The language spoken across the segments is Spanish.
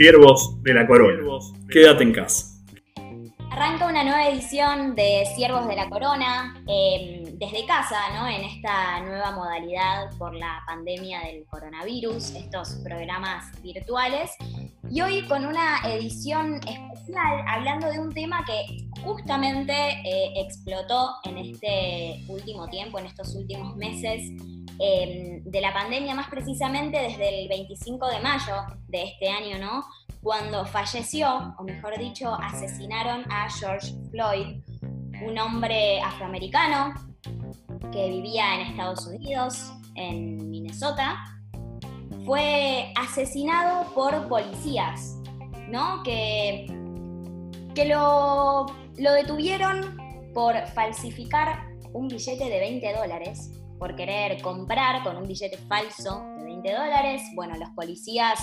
Siervos de la Corona. Quédate en casa. Arranca una nueva edición de Siervos de la Corona em, desde casa, ¿no? En esta nueva modalidad por la pandemia del coronavirus, estos programas virtuales. Y hoy con una edición especial hablando de un tema que justamente eh, explotó en este último tiempo, en estos últimos meses em, de la pandemia, más precisamente desde el 25 de mayo de este año, ¿no? Cuando falleció, o mejor dicho, asesinaron a George Floyd, un hombre afroamericano que vivía en Estados Unidos, en Minnesota, fue asesinado por policías, ¿no? Que, que lo, lo detuvieron por falsificar un billete de 20 dólares, por querer comprar con un billete falso de 20 dólares. Bueno, los policías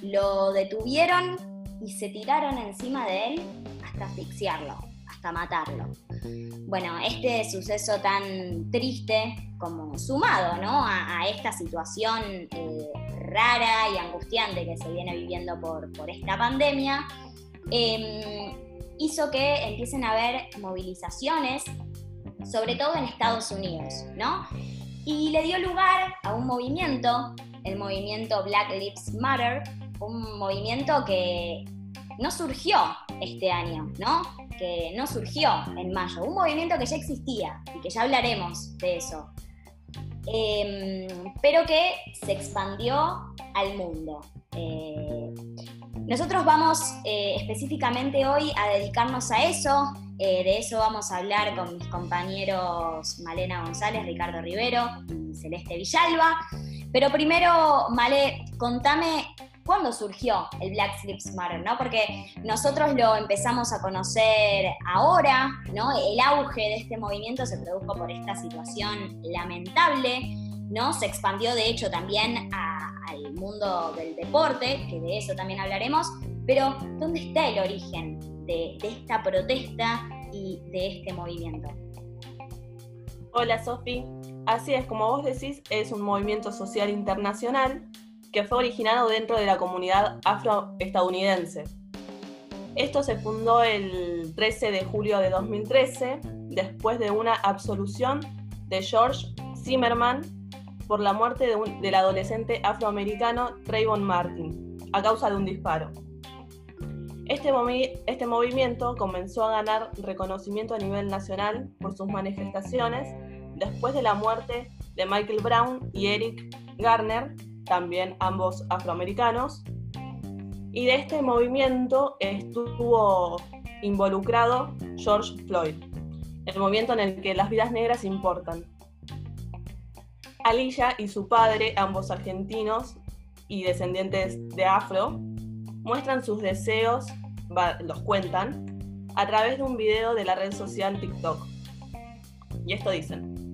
lo detuvieron y se tiraron encima de él hasta asfixiarlo, hasta matarlo. Bueno, este suceso tan triste como sumado ¿no? a, esta situación eh, rara y angustiante que se viene viviendo por, por esta pandemia, em, hizo que empiecen a haber movilizaciones, sobre todo en Estados Unidos, ¿no? Y le dio lugar a un movimiento, el movimiento Black Lives Matter, un movimiento que no surgió este año, ¿no? Que no surgió en mayo, un movimiento que ya existía y que ya hablaremos de eso, em, pero que se expandió al mundo. Eh, nosotros vamos eh, específicamente hoy a dedicarnos a eso, eh, de eso vamos a hablar con mis compañeros Malena González, Ricardo Rivero y Celeste Villalba. Pero primero, Male, contame cuándo surgió el Black Lives Matter, ¿no? Porque nosotros lo empezamos a conocer ahora, ¿no? El auge de este movimiento se produjo por esta situación lamentable, ¿no? Se expandió de hecho también al mundo del deporte, que de eso también hablaremos, pero ¿dónde está el origen de, de esta protesta y de este movimiento? Hola Sofi, así es como vos decís, es un movimiento social internacional que fue originado dentro de la comunidad afroestadounidense. Esto se fundó el 13 de julio de 2013, después de una absolución de George Zimmerman por la muerte del adolescente afroamericano Trayvon Martin, a causa de un disparo. Este, este movimiento comenzó a ganar reconocimiento a nivel nacional por sus manifestaciones después de la muerte de Michael Brown y Eric Garner también ambos afroamericanos. Y de este movimiento estuvo involucrado George Floyd, el movimiento en el que las vidas negras importan. Alilla y su padre, ambos argentinos y descendientes de afro, muestran sus deseos, los cuentan, a través de un video de la red social TikTok. Y esto dicen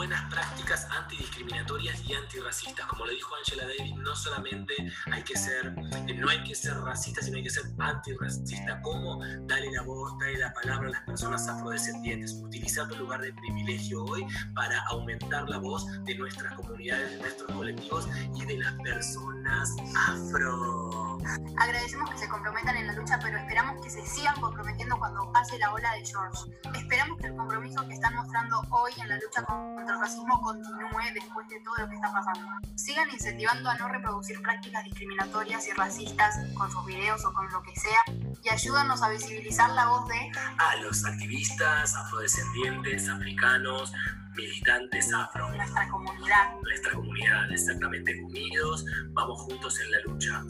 buenas prácticas antidiscriminatorias y antirracistas. Como lo dijo Angela Davis, no solamente hay que ser, eh, no hay que ser racista, sino hay que ser antirracista. ¿Cómo? Dale la voz, dale la palabra a las personas afrodescendientes. Utilizar tu lugar de privilegio hoy para aumentar la voz de nuestras comunidades, de nuestros colectivos y de las personas afro. Agradecemos que se comprometan en la lucha, pero esperamos que se sigan comprometiendo cuando pase la ola de George. Esperamos que el compromiso que están mostrando hoy en la lucha contra el racismo continúe después de todo lo que está pasando. Sigan incentivando a no reproducir prácticas discriminatorias y racistas con sus videos o con lo que sea y ayúdanos a visibilizar la voz de a los activistas afrodescendientes, africanos, militantes afro. Nuestra comunidad. Nuestra comunidad, exactamente unidos, vamos juntos en la lucha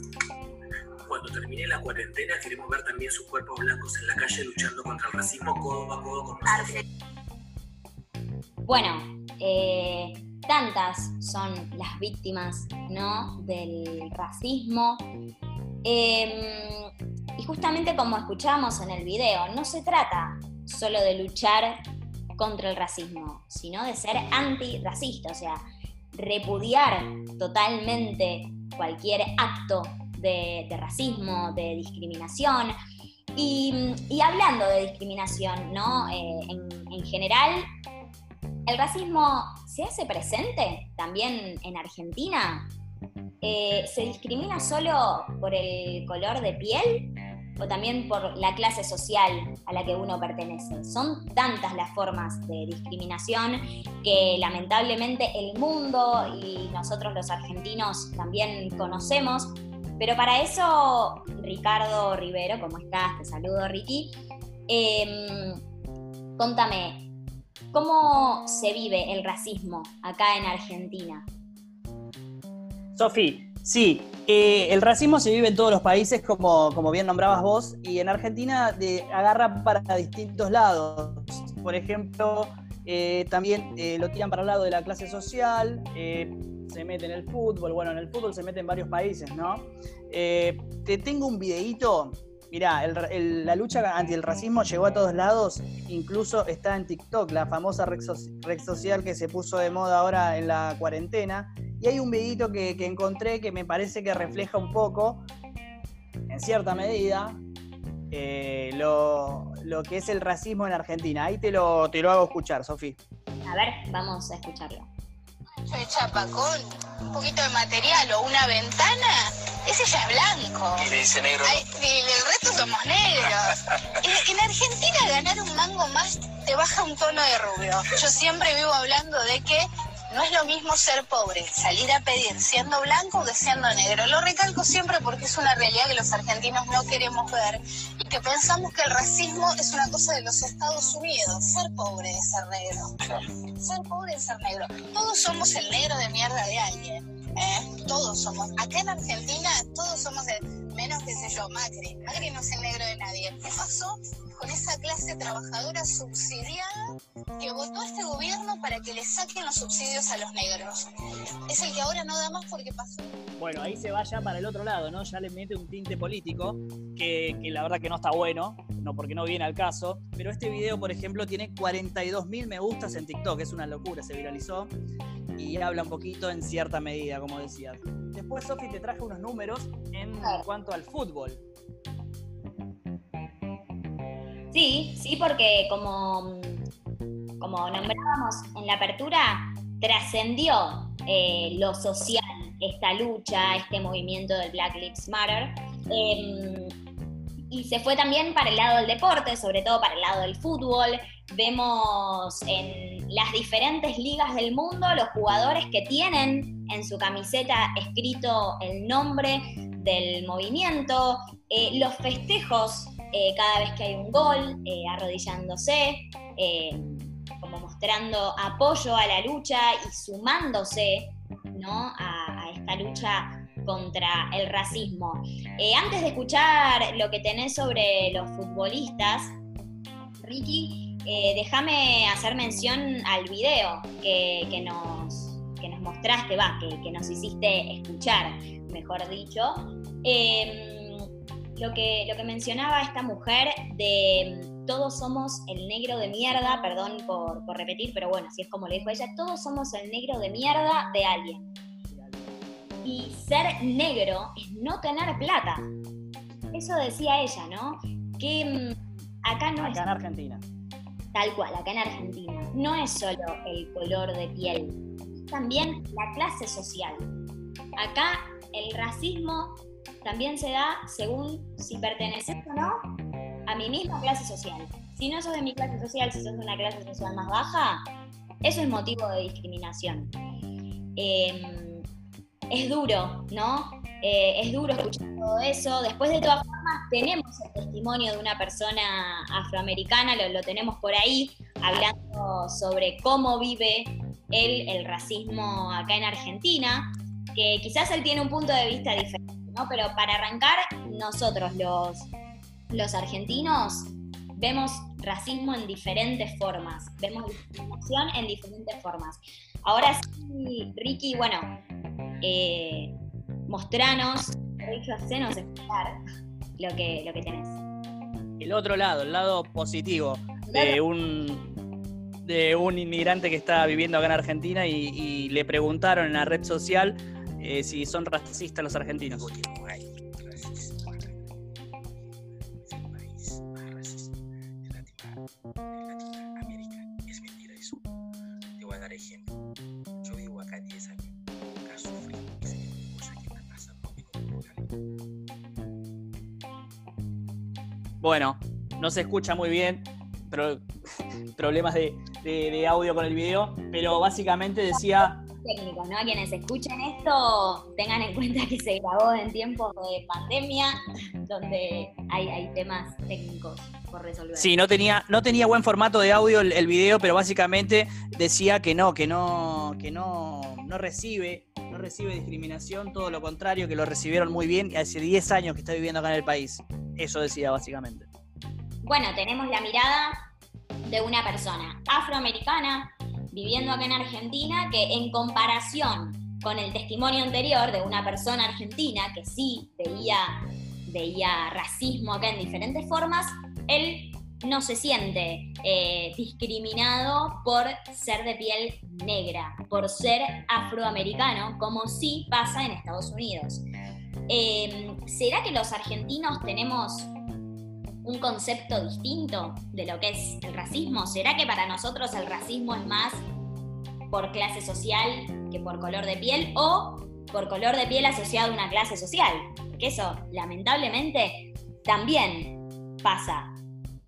cuando termine la cuarentena queremos ver también sus cuerpos blancos en la calle luchando contra el racismo codo a codo con nosotros. Bueno, eh, tantas son las víctimas ¿no? del racismo. Em, y justamente como escuchamos en el video, no se trata solo de luchar contra el racismo, sino de ser antirracista, o sea, repudiar totalmente cualquier acto de, racismo, de discriminación. Y, hablando de discriminación, ¿no? Eh, en, general, ¿el racismo se hace presente también en Argentina? eh, ¿se discrimina solo por el color de piel o también por la clase social a la que uno pertenece? Son tantas las formas de discriminación que lamentablemente el mundo y nosotros los argentinos también conocemos. Pero para eso, Ricardo Rivero, ¿cómo estás? Te saludo, Ricky. Em, contame, ¿cómo se vive el racismo acá en Argentina? Sofi, sí, eh, el racismo se vive en todos los países, como, como bien nombrabas vos, y en Argentina agarra para distintos lados. Por ejemplo, eh, también eh, lo tiran para el lado de la clase social, se mete en el fútbol, bueno, en el fútbol se mete en varios países, ¿no? te tengo un videíto Mirá, la lucha anti el racismo llegó a todos lados, incluso está en TikTok, la famosa red, social que se puso de moda ahora en la cuarentena. Y hay un videito que, encontré que me parece que refleja un poco, en cierta medida, eh, lo, que es el racismo en Argentina. Ahí te lo, te lo hago escuchar, Sofi. A ver, vamos a escucharlo chapacón, un poquito de material o una ventana, ese ya es blanco. Y dice negro. y el resto somos negros. en, Argentina ganar un mango más te baja un tono de rubio. Yo siempre vivo hablando de que no es lo mismo ser pobre, salir a pedir siendo blanco que siendo negro. Lo recalco siempre porque es una realidad que los argentinos no queremos ver y que pensamos que el racismo es una cosa de los Estados Unidos. Ser pobre es ser negro. Ser pobre es ser negro. Todos somos el negro de mierda de alguien. Todos somos. Acá en Argentina todos somos el menos que sé yo, Macri. Macri no es el negro de nadie. ¿Qué pasó? con esa clase trabajadora subsidiada que votó a este gobierno para que le saquen los subsidios a los negros. Es el que ahora no da más porque pasó. Bueno, ahí se va ya para el otro lado, ¿no? Ya le mete un tinte político que, la verdad que no está bueno, no porque no viene al caso. Pero este video, por ejemplo, tiene 42.000 me gustas en TikTok, es una locura, se viralizó y habla un poquito en cierta medida, como decías. Después, Sofi, te traje unos números en cuanto al fútbol. Sí, sí, porque como, como nombrábamos en la apertura, trascendió eh, lo social esta lucha, este movimiento del Black Lives Matter. Em, y se fue también para el lado del deporte, sobre todo para el lado del fútbol. Vemos en las diferentes ligas del mundo los jugadores que tienen en su camiseta escrito el nombre del movimiento, eh, los festejos eh, cada vez que hay un gol, eh, arrodillándose, como mostrando apoyo a la lucha y sumándose ¿no? a, esta lucha contra el racismo. antes de escuchar lo que tenés sobre los futbolistas, Ricky, déjame hacer mención al video que, nos, nos mostraste, va, que, que, nos hiciste escuchar, mejor dicho lo que, lo que mencionaba esta mujer de mm, todos somos el negro de mierda, perdón por, repetir, pero bueno, si es como le dijo ella, todos somos el negro de mierda de alguien. Y ser negro es no tener plata. Eso decía ella, ¿no? Que mm, acá no es... Acá en Argentina. Tal cual, acá en Argentina. No es solo el color de piel, también la clase social. Acá el racismo también se da según si perteneces o no a mi misma clase social. Si no sos de mi clase social, si sos de una clase social más baja, eso es motivo de discriminación. Em, es duro, ¿no? Eh, es duro escuchar todo eso. Después, de todas tenemos el testimonio de una persona afroamericana, lo, tenemos por ahí, hablando sobre cómo vive él el racismo acá en Argentina, que quizás él tiene un punto de vista diferente pero para arrancar, nosotros los, los argentinos vemos racismo en diferentes formas, vemos discriminación en diferentes formas. Ahora sí, Ricky, bueno, eh, mostranos, hecho, hacenos explicar lo que, lo que tenés. El otro lado, el lado positivo de un, de un inmigrante que está viviendo acá en Argentina y, y le preguntaron en la red social eh, si son racistas los argentinos. No hay racismo acá. Es el país más racista de Latinoamérica. Es mentira eso. Te voy a dar ejemplo. Bueno, no se escucha muy bien, pero problemas de, de audio con el video, pero básicamente decía técnicos, ¿no? Quienes escuchen esto tengan en cuenta que se grabó en tiempos de pandemia, donde hay, temas técnicos por resolver. Sí, no tenía, no tenía buen formato de audio el, video, pero básicamente decía que no, que no, que no, no recibe, no recibe discriminación, todo lo contrario, que lo recibieron muy bien y hace 10 años que está viviendo acá en el país. Eso decía básicamente. Bueno, tenemos la mirada de una persona afroamericana viviendo acá en Argentina que en comparación con el testimonio anterior de una persona argentina que sí veía, veía racismo acá en diferentes formas, él no se siente eh, discriminado por ser de piel negra, por ser afroamericano, como sí pasa en Estados Unidos. Em, ¿Será que los argentinos tenemos un concepto distinto de lo que es el racismo? ¿Será que para nosotros el racismo es más por clase social que por color de piel o por color de piel asociado a una clase social? Porque eso, lamentablemente, también pasa.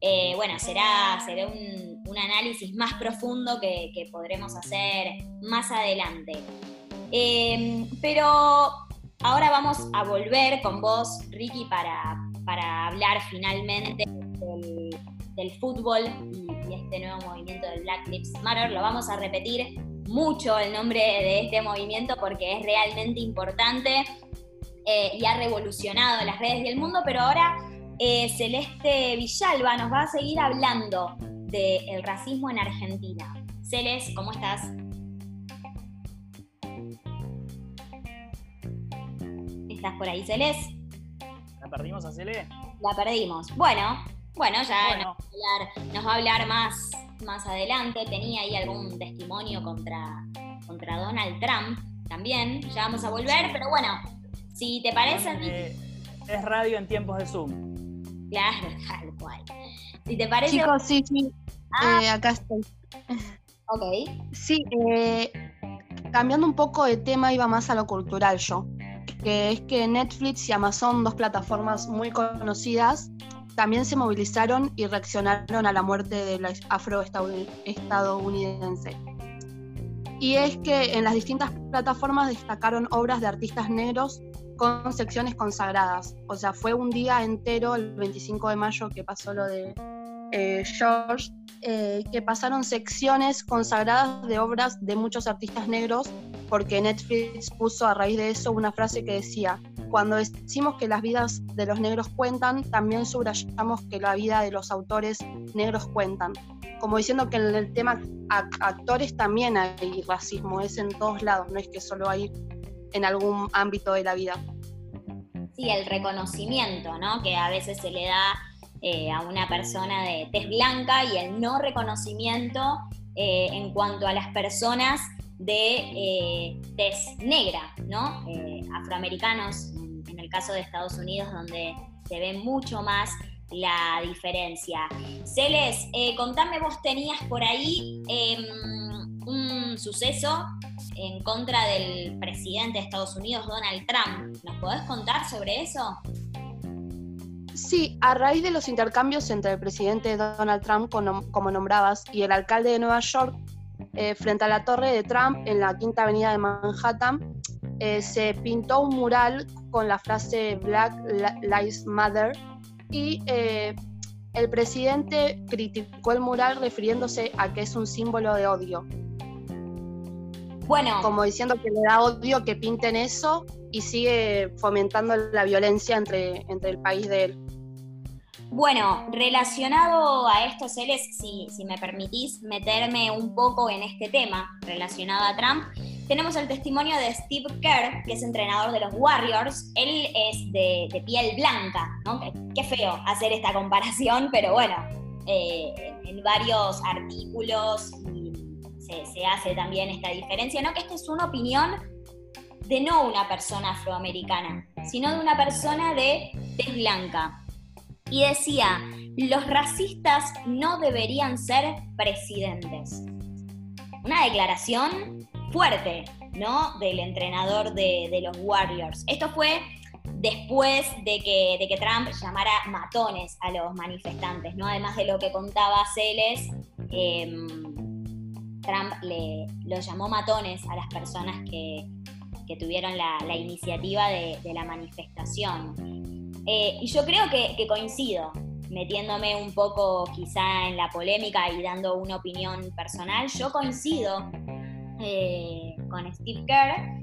Eh, bueno, será, será un, análisis más profundo que, podremos hacer más adelante. Eh, pero ahora vamos a volver con vos, Ricky, para, para hablar finalmente del, fútbol y, este nuevo movimiento del Black Lives Matter. Lo vamos a repetir mucho el nombre de este movimiento porque es realmente importante eh, y ha revolucionado las redes y el mundo, pero ahora eh, Celeste Villalba nos va a seguir hablando del racismo en Argentina. Celeste, ¿cómo estás? ¿Estás por ahí, Celeste? perdimos a Cele? La perdimos. Bueno, bueno, ya Nos, va a hablar más, más adelante. Tenía ahí algún testimonio contra, contra Donald Trump también. Ya vamos a volver, pero bueno, si te parece. Eh, es radio en tiempos de Zoom. Claro, tal cual. Si te parece. Chicos, sí, sí. Ah. Eh, acá estoy. Ok. Sí, eh, cambiando un poco de tema, iba más a lo cultural yo que es que Netflix y Amazon, dos plataformas muy conocidas, también se movilizaron y reaccionaron a la muerte de la afroestadounidense. Y es que en las distintas plataformas destacaron obras de artistas negros con secciones consagradas. O sea, fue un día entero, el 25 de mayo, que pasó lo de eh, George, eh, que pasaron secciones consagradas de obras de muchos artistas negros, porque Netflix puso a raíz de eso una frase que decía, cuando decimos que las vidas de los negros cuentan, también subrayamos que la vida de los autores negros cuentan. Como diciendo que en el tema actores también hay racismo, es en todos lados, no es que solo hay en algún ámbito de la vida. Sí, el reconocimiento, ¿no? Que a veces se le da eh, a una persona de tez blanca y el no reconocimiento eh, en cuanto a las personas de eh, negra, ¿no? afroamericanos, en el caso de Estados Unidos, donde se ve mucho más la diferencia. Celes, contame, vos tenías por ahí em, un suceso en contra del presidente de Estados Unidos, Donald Trump. ¿Nos podés contar sobre eso? Sí, a raíz de los intercambios entre el presidente Donald Trump, como nombrabas, y el alcalde de Nueva York, eh, frente a la torre de Trump en la Quinta Avenida de Manhattan, eh, se pintó un mural con la frase Black Lives Matter y eh, el presidente criticó el mural refiriéndose a que es un símbolo de odio. Bueno. Como diciendo que le da odio que pinten eso y sigue fomentando la violencia entre, entre el país de él. Bueno, relacionado a esto, Celes, si, si me permitís meterme un poco en este tema relacionado a Trump, tenemos el testimonio de Steve Kerr, que es entrenador de los Warriors. Él es de, piel blanca, ¿no? Qué, feo hacer esta comparación, pero bueno, eh, en varios artículos se, hace también esta diferencia, ¿no? Que esta es una opinión de no una persona afroamericana, sino de una persona de tez blanca y decía, los racistas no deberían ser presidentes. Una declaración fuerte, ¿no? Del entrenador de, los Warriors. Esto fue después de que, de que Trump llamara matones a los manifestantes, ¿no? Además de lo que contaba Celes, em, Trump le, lo llamó matones a las personas que, tuvieron la, iniciativa de, la manifestación. Eh, y yo creo que, coincido, metiéndome un poco quizá en la polémica y dando una opinión personal, yo coincido eh, con Steve Kerr.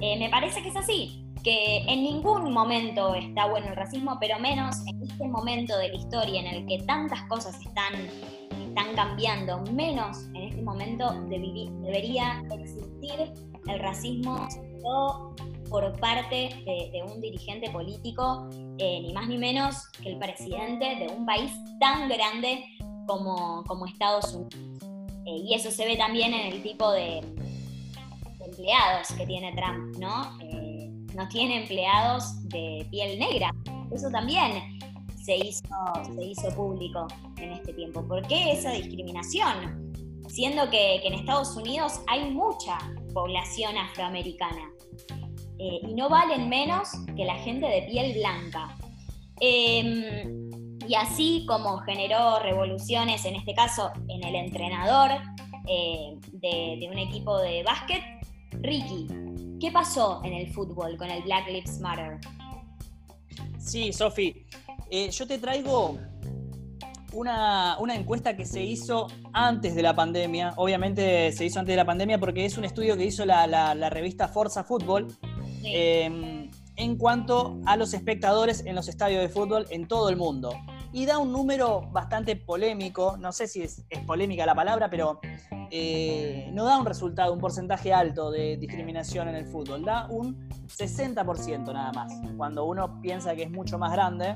Eh, me parece que es así que en ningún momento está bueno el racismo, pero menos en este momento de la historia en el que tantas cosas están, están cambiando, menos en este momento debería existir el racismo por parte de, un dirigente político, eh, ni más ni menos que el presidente de un país tan grande como, como Estados Unidos. Eh, y eso se ve también en el tipo de, empleados que tiene Trump, ¿no? Eh, no tiene empleados de piel negra. Eso también se hizo, se hizo público en este tiempo. ¿Por qué esa discriminación? Siendo que, en Estados Unidos hay mucha población afroamericana eh, y no valen menos que la gente de piel blanca. Em, y así como generó revoluciones, en este caso en el entrenador eh, de, un equipo de básquet, Ricky, ¿Qué pasó en el fútbol con el Black Lives Matter? Sí, Sofi, eh, yo te traigo una, encuesta que se hizo antes de la pandemia. Obviamente se hizo antes de la pandemia porque es un estudio que hizo la, revista Forza Fútbol em, en cuanto a los espectadores en los estadios de fútbol en todo el mundo. Y da un número bastante polémico, no sé si es polémica la palabra, pero eh, no da un resultado, un porcentaje alto de discriminación en el fútbol, da un 60% nada más. Cuando uno piensa que es mucho más grande,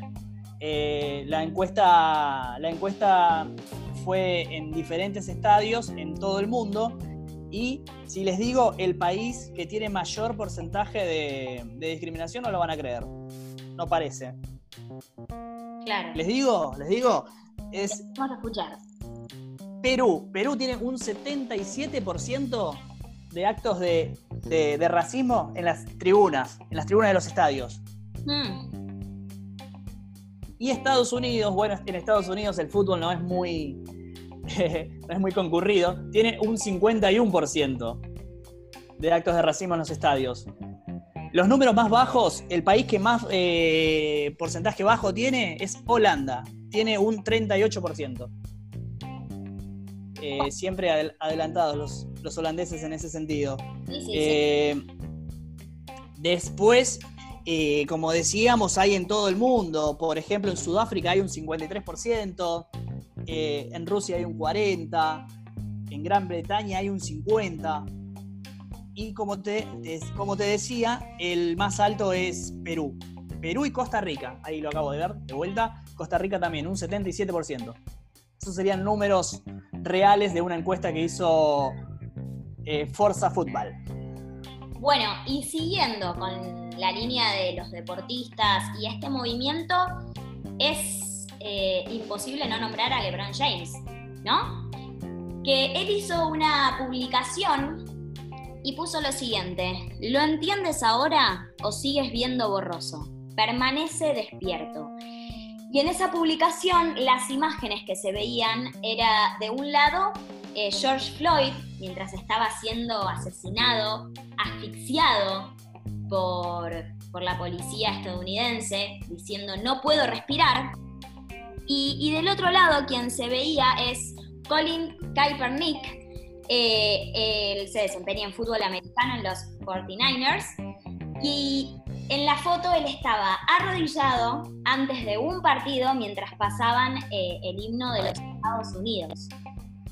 eh, la, encuesta, la encuesta fue en diferentes estadios en todo el mundo y si les digo el país que tiene mayor porcentaje de, discriminación no lo van a creer. No parece. Claro. Les digo, les digo, es... Vamos a escuchar. Perú. Perú tiene un 77% de actos de, racismo en las tribunas, en las tribunas de los estadios. Hmm. Y Estados Unidos, bueno, en Estados Unidos el fútbol no es muy, no es muy concurrido, tiene un 51% de actos de racismo en los estadios. Los números más bajos, el país que más eh, porcentaje bajo tiene es Holanda, tiene un 38%. Eh, siempre adelantados los, holandeses en ese sentido. Eh, después, como decíamos, hay en todo el mundo. Por ejemplo, en Sudáfrica hay un 53%, en Rusia hay un 40%, en Gran Bretaña hay un 50%. Y como te, como te decía, el más alto es Perú. Perú y Costa Rica, ahí lo acabo de ver de vuelta. Costa Rica también, un 77%. Esos serían números reales de una encuesta que hizo eh, Forza Football. Bueno, y siguiendo con la línea de los deportistas y este movimiento, es eh, imposible no nombrar a LeBron James, ¿no? Que él hizo una publicación y puso lo siguiente, ¿lo entiendes ahora o sigues viendo borroso? Permanece despierto. Y en esa publicación las imágenes que se veían era de un lado eh, George Floyd mientras estaba siendo asesinado, asfixiado por, la policía estadounidense, diciendo no puedo respirar. Y, del otro lado quien se veía es Colin Kaepernick, eh, él se desempeña en fútbol americano en los 49ers y en la foto él estaba arrodillado antes de un partido mientras pasaban eh, el himno de los Estados Unidos.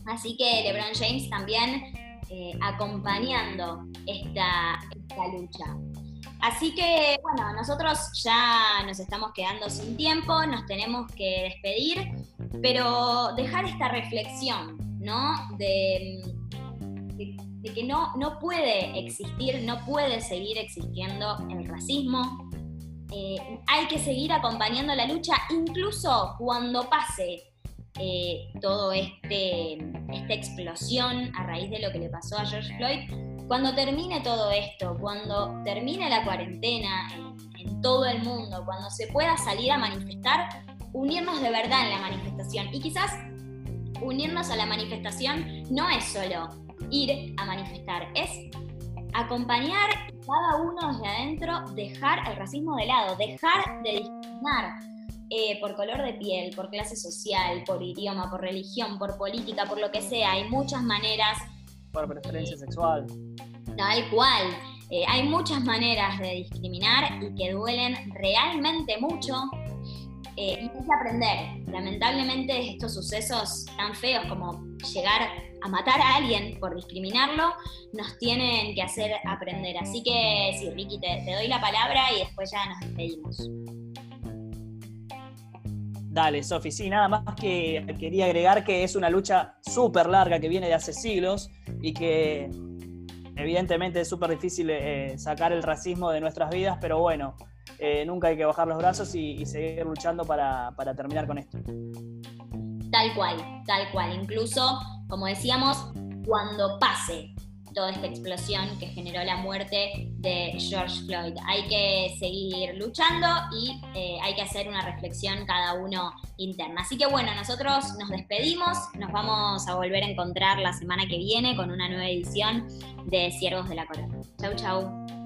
Así que LeBron James también eh, acompañando esta, esta lucha. Así que, bueno, nosotros ya nos estamos quedando sin tiempo, nos tenemos que despedir, pero dejar esta reflexión, ¿no? De, que no, no puede existir, no puede seguir existiendo el racismo. Eh, hay que seguir acompañando la lucha, incluso cuando pase eh, todo este esta explosión a raíz de lo que le pasó a George Floyd. Cuando termine todo esto, cuando termine la cuarentena en, en todo el mundo, cuando se pueda salir a manifestar, unirnos de verdad en la manifestación. Y quizás unirnos a la manifestación no es solo ir a manifestar, es acompañar cada uno desde adentro, dejar el racismo de lado, dejar de discriminar eh, por color de piel, por clase social, por idioma, por religión, por política, por lo que sea. Hay muchas maneras. Por preferencia sexual. Tal cual. Eh, hay muchas maneras de discriminar y que duelen realmente mucho. Eh, y hay que aprender. Lamentablemente estos sucesos tan feos como llegar a matar a alguien por discriminarlo, nos tienen que hacer aprender. Así que sí, Ricky, te, te doy la palabra y después ya nos despedimos. Dale, Sofi, sí, nada más que quería agregar que es una lucha súper larga que viene de hace siglos y que evidentemente es súper difícil eh, sacar el racismo de nuestras vidas, pero bueno, eh, nunca hay que bajar los brazos y, seguir luchando para, para terminar con esto. Tal cual, tal cual. Incluso, como decíamos, cuando pase toda esta explosión que generó la muerte de George Floyd. Hay que seguir luchando y eh, hay que hacer una reflexión cada uno interna. Así que bueno, nosotros nos despedimos, nos vamos a volver a encontrar la semana que viene con una nueva edición de Siervos de la Corona. Chau, chau.